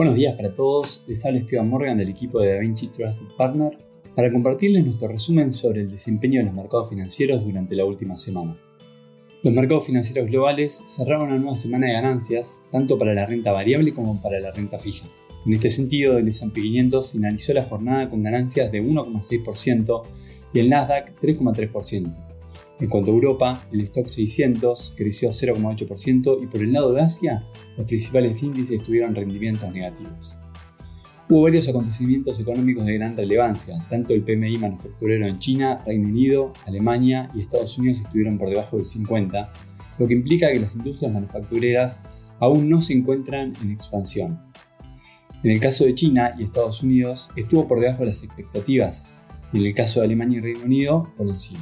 Buenos días para todos, les habla Esteban Morgan del equipo de DaVinci Trusted Partner para compartirles nuestro resumen sobre el desempeño de los mercados financieros durante la última semana. Los mercados financieros globales cerraron una nueva semana de ganancias, tanto para la renta variable como para la renta fija. En este sentido, el S&P 500 finalizó la jornada con ganancias de 1,6% y el Nasdaq 3,3%. En cuanto a Europa, el stock 600 creció 0,8% y por el lado de Asia, los principales índices tuvieron rendimientos negativos. Hubo varios acontecimientos económicos de gran relevancia, tanto el PMI manufacturero en China, Reino Unido, Alemania y Estados Unidos estuvieron por debajo del 50, lo que implica que las industrias manufactureras aún no se encuentran en expansión. En el caso de China y Estados Unidos estuvo por debajo de las expectativas y en el caso de Alemania y Reino Unido por encima.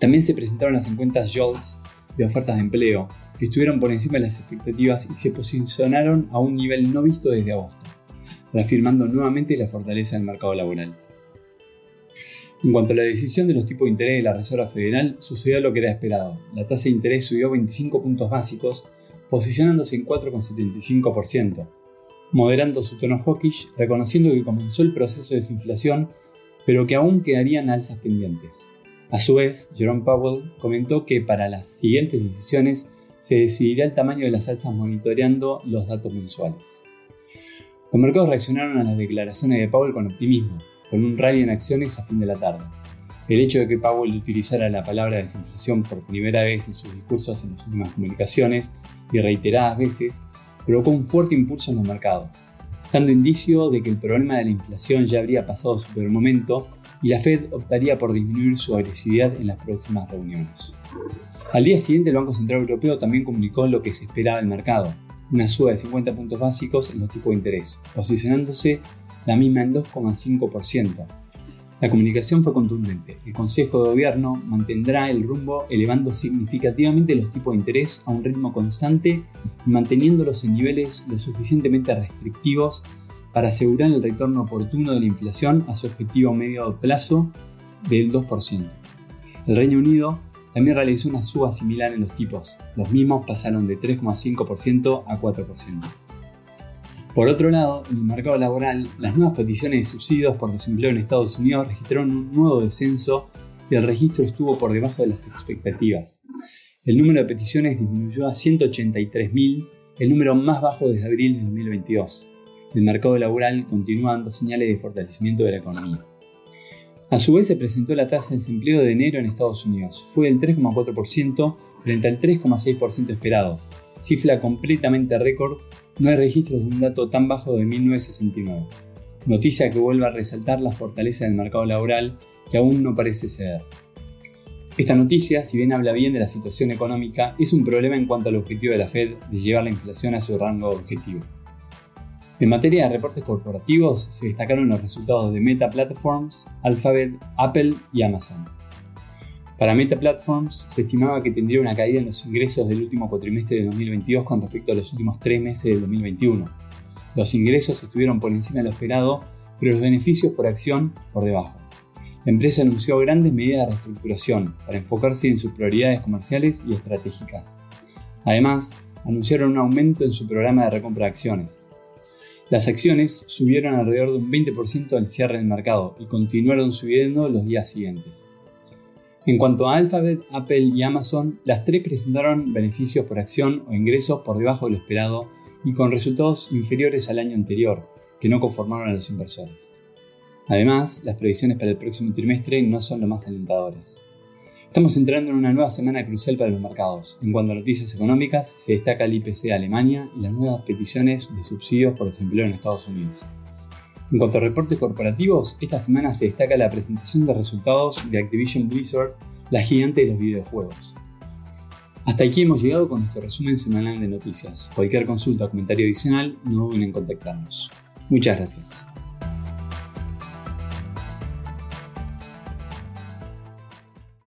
También se presentaron las encuestas JOLTS de ofertas de empleo que estuvieron por encima de las expectativas y se posicionaron a un nivel no visto desde agosto, reafirmando nuevamente la fortaleza del mercado laboral. En cuanto a la decisión de los tipos de interés de la Reserva Federal, sucedió lo que era esperado. La tasa de interés subió 25 puntos básicos, posicionándose en 4,75%, moderando su tono hawkish, reconociendo que comenzó el proceso de desinflación, pero que aún quedarían alzas pendientes. A su vez, Jerome Powell comentó que para las siguientes decisiones se decidirá el tamaño de las alzas monitoreando los datos mensuales. Los mercados reaccionaron a las declaraciones de Powell con optimismo, con un rally en acciones a fin de la tarde. El hecho de que Powell utilizara la palabra desinflación por primera vez en sus discursos en las últimas comunicaciones y reiteradas veces provocó un fuerte impulso en los mercados, dando indicio de que el problema de la inflación ya habría pasado su peor momento y la Fed optaría por disminuir su agresividad en las próximas reuniones. Al día siguiente el Banco Central Europeo también comunicó lo que se esperaba del mercado, una suba de 50 puntos básicos en los tipos de interés, posicionándose la misma en 2,5%, la comunicación fue contundente. El Consejo de Gobierno mantendrá el rumbo elevando significativamente los tipos de interés a un ritmo constante y manteniéndolos en niveles lo suficientemente restrictivos para asegurar el retorno oportuno de la inflación a su objetivo medio plazo del 2%. El Reino Unido también realizó una suba similar en los tipos. Los mismos pasaron de 3,5% a 4%. Por otro lado, en el mercado laboral, las nuevas peticiones de subsidios por desempleo en Estados Unidos registraron un nuevo descenso y el registro estuvo por debajo de las expectativas. El número de peticiones disminuyó a 183.000, el número más bajo desde abril de 2022. El mercado laboral continúa dando señales de fortalecimiento de la economía. A su vez se presentó la tasa de desempleo de enero en Estados Unidos. Fue del 3,4% frente al 3,6% esperado, cifra completamente récord no hay registros de un dato tan bajo de 1969. Noticia que vuelve a resaltar la fortaleza del mercado laboral que aún no parece ceder. Esta noticia, si bien habla bien de la situación económica, es un problema en cuanto al objetivo de la Fed de llevar la inflación a su rango objetivo. En materia de reportes corporativos, se destacaron los resultados de Meta Platforms, Alphabet, Apple y Amazon. Para Meta Platforms se estimaba que tendría una caída en los ingresos del último cuatrimestre de 2022 con respecto a los últimos tres meses de 2021. Los ingresos estuvieron por encima de lo esperado, pero los beneficios por acción por debajo. La empresa anunció grandes medidas de reestructuración para enfocarse en sus prioridades comerciales y estratégicas. Además, anunciaron un aumento en su programa de recompra de acciones. Las acciones subieron alrededor de un 20% al cierre del mercado y continuaron subiendo los días siguientes. En cuanto a Alphabet, Apple y Amazon, las tres presentaron beneficios por acción o ingresos por debajo de lo esperado y con resultados inferiores al año anterior, que no conformaron a los inversores. Además, las previsiones para el próximo trimestre no son lo más alentadoras. Estamos entrando en una nueva semana crucial para los mercados. En cuanto a noticias económicas, se destaca el IPC de Alemania y las nuevas peticiones de subsidios por desempleo en Estados Unidos. En cuanto a reportes corporativos, esta semana se destaca la presentación de resultados de Activision Blizzard, la gigante de los videojuegos. Hasta aquí hemos llegado con nuestro resumen semanal de noticias. Cualquier consulta o comentario adicional, no duden en contactarnos. Muchas gracias.